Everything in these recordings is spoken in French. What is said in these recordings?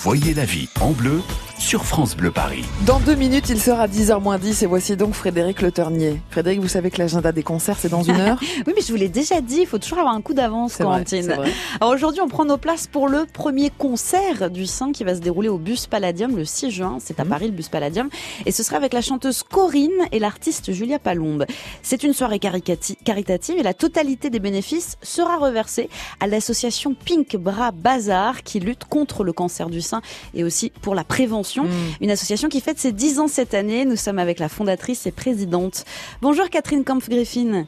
Voyez la vie en bleu sur France Bleu Paris. Dans deux minutes, il sera 10h 10 et voici donc Frédéric Le Ternier. Frédéric, vous savez que l'agenda des concerts, c'est dans une heure Oui, mais je vous l'ai déjà dit, il faut toujours avoir un coup d'avance, Quentin. c'est vrai. Alors aujourd'hui, on prend nos places pour le premier concert du Saint qui va se dérouler au Bus Palladium le 6 juin. C'est à Mhm. Paris, le Bus Palladium. Et ce sera avec la chanteuse Corinne et l'artiste Julia Palombe. C'est une soirée caritative et la totalité des bénéfices sera reversée à l'association Pink Bras Bazar qui lutte contre le cancer du sein et aussi pour la prévention. Mm. Une association qui fête ses 10 ans cette année. Nous sommes avec la fondatrice et présidente. Bonjour Catherine Kampf-Griffin.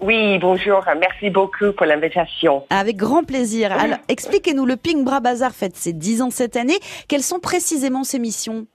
Oui, bonjour. Merci beaucoup pour l'invitation. Avec grand plaisir. Alors, expliquez-nous, le Pink Bras Bazar fête ses 10 ans cette année. Quelles sont précisément ses missions?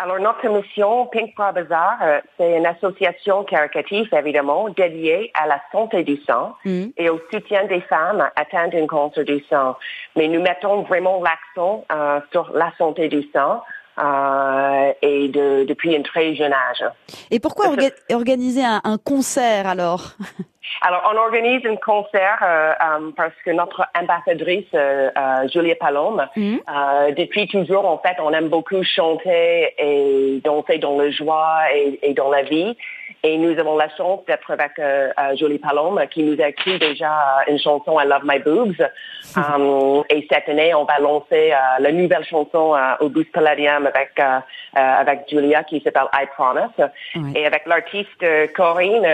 Alors, notre mission, Pink Bra Bazaar, euh, c'est une association caritative, évidemment, dédiée à la santé du sang Mhm. et au soutien des femmes atteintes d'un cancer du sang. Mais nous mettons vraiment l'accent euh, sur la santé du sang euh, et de- depuis un très jeune âge. Et pourquoi orga- organiser un, un concert alors? Alors, on organise un concert euh, euh, parce que notre ambassadrice, euh, Julia Palombe, Mhm. euh, depuis toujours, en fait, on aime beaucoup chanter et danser dans la joie et, et dans la vie. Et nous avons la chance d'être avec euh, euh, Julie Palombe qui nous a écrit déjà euh, une chanson I Love My Boobs. Um, et cette année, on va lancer euh, la nouvelle chanson euh, au Boost Palladium avec, avec Julia qui s'appelle I Promise. Et avec l'artiste Corinne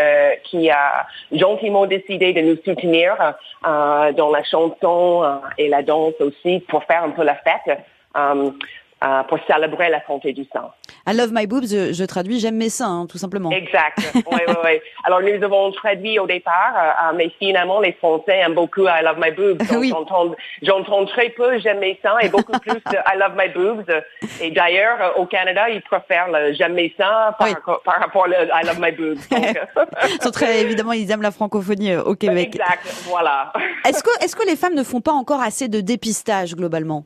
qui a gentiment décidé de nous soutenir dans la chanson et la danse aussi pour faire un peu la fête, euh, euh, pour célébrer la santé du sang. I love my boobs, je, je traduis j'aime mes seins, hein, tout simplement. Exact. Oui, oui, oui. Alors, nous avons traduit au départ, euh, mais finalement, les Français aiment beaucoup I love my boobs. Donc, Oui. j'entends, très peu j'aime mes seins et beaucoup plus de I love my boobs. Et d'ailleurs, euh, au Canada, ils préfèrent le j'aime mes seins par, Oui. par rapport au I love my boobs. Donc, Ils sont très évidemment, ils aiment la francophonie au Québec. exact. Voilà. Est-ce que, est-ce que les femmes ne font pas encore assez de dépistage globalement?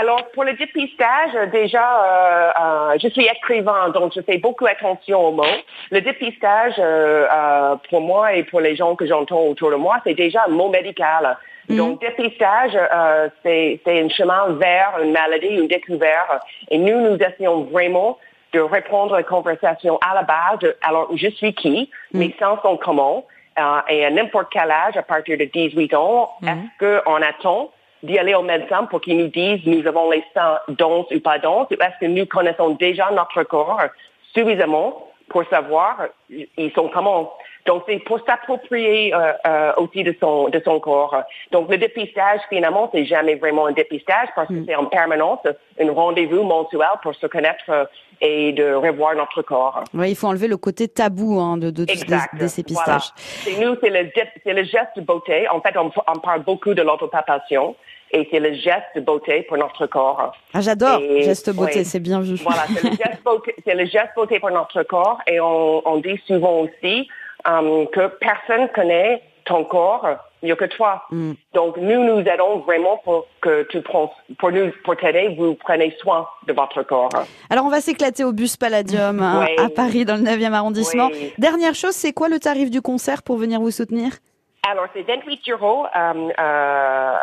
Alors, pour le dépistage, déjà, euh, euh, je suis écrivain, donc je fais beaucoup attention aux mots. Le dépistage, euh, euh, pour moi et pour les gens que j'entends autour de moi, c'est déjà un mot médical. Donc, dépistage, euh, c'est c'est un chemin vers une maladie, une découverte. Et nous, nous essayons vraiment de répondre à la conversation à la base. de, alors, je suis qui? Mes seins sont comment? Euh, et à n'importe quel âge, à partir de 18 ans, est-ce qu'on attend d'y aller au médecin pour qu'il nous dise nous avons les seins denses ou pas denses, ou est-ce que nous connaissons déjà notre corps suffisamment pour savoir ils sont comment. Donc c'est pour s'approprier euh, euh, aussi de son de son corps. Donc le dépistage finalement c'est jamais vraiment un dépistage parce que c'est en permanence un rendez-vous mensuel pour se connaître euh, et de revoir notre corps. Ouais, il faut enlever le côté tabou hein, de, de, Exact. des, des ces pistaches. Voilà. C'est nous, c'est le, le geste de beauté. En fait, on, on parle beaucoup de l'autopalpation et c'est le geste de beauté pour notre corps. Ah, j'adore, geste beauté, oui. c'est bien vu. Voilà, c'est le geste beauté, c'est le geste beauté pour notre corps et on, on dit souvent aussi euh, que personne connaît ton corps mieux que toi. Mm. Donc nous nous aidons vraiment pour que tu prends, pour nous, pour t'aider, vous prenez soin de votre corps. Alors on va s'éclater au bus Palladium hein, Oui. à Paris dans le 9e arrondissement. Oui. Dernière chose, c'est quoi le tarif du concert pour venir vous soutenir? Alors, c'est 28 euros euh, euh,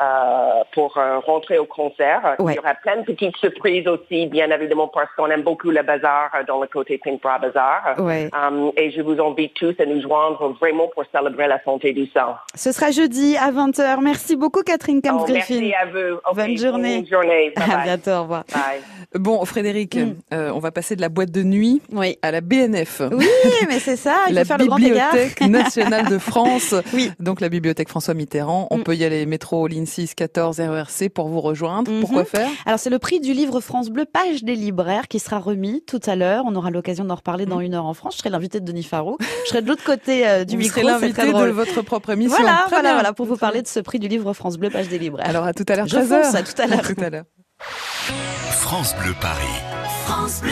pour euh, rentrer au concert. Ouais. Il y aura plein de petites surprises aussi, bien évidemment, parce qu'on aime beaucoup le bazar euh, dans le côté Pink Bra Bazar. Ouais. Euh, et je vous invite tous à nous joindre vraiment pour célébrer la santé du sang. Ce sera jeudi à 20h. Merci beaucoup Catherine Oh, Kampf-Griffin. merci à vous. Bonne journée. Bonne journée. Bye à bye. bientôt, au revoir. Bye. Bon, Frédéric, euh, on va passer de la boîte de nuit Oui. à la BNF. Oui, mais c'est ça, il la faut faire le grand. Bibliothèque nationale de France. Oui. Donc la bibliothèque François Mitterrand. On Mm. peut y aller métro, ligne 6, 14, RERC pour vous rejoindre. Mhm. Pourquoi faire? Alors c'est le prix du livre France Bleu, page des libraires, qui sera remis tout à l'heure. On aura l'occasion d'en reparler dans une heure en France. Je serai l'invité de Denis Farou. Je serai de l'autre côté euh, du Vous micro. l'invité de votre propre émission. Voilà, Très voilà, bien. voilà, pour vous parler de ce prix du livre France Bleu, page des libraires. Alors à tout à l'heure, Je 13h. fonce, à tout à l'heure. tout à l'heure. France Bleu Paris. France Bleu.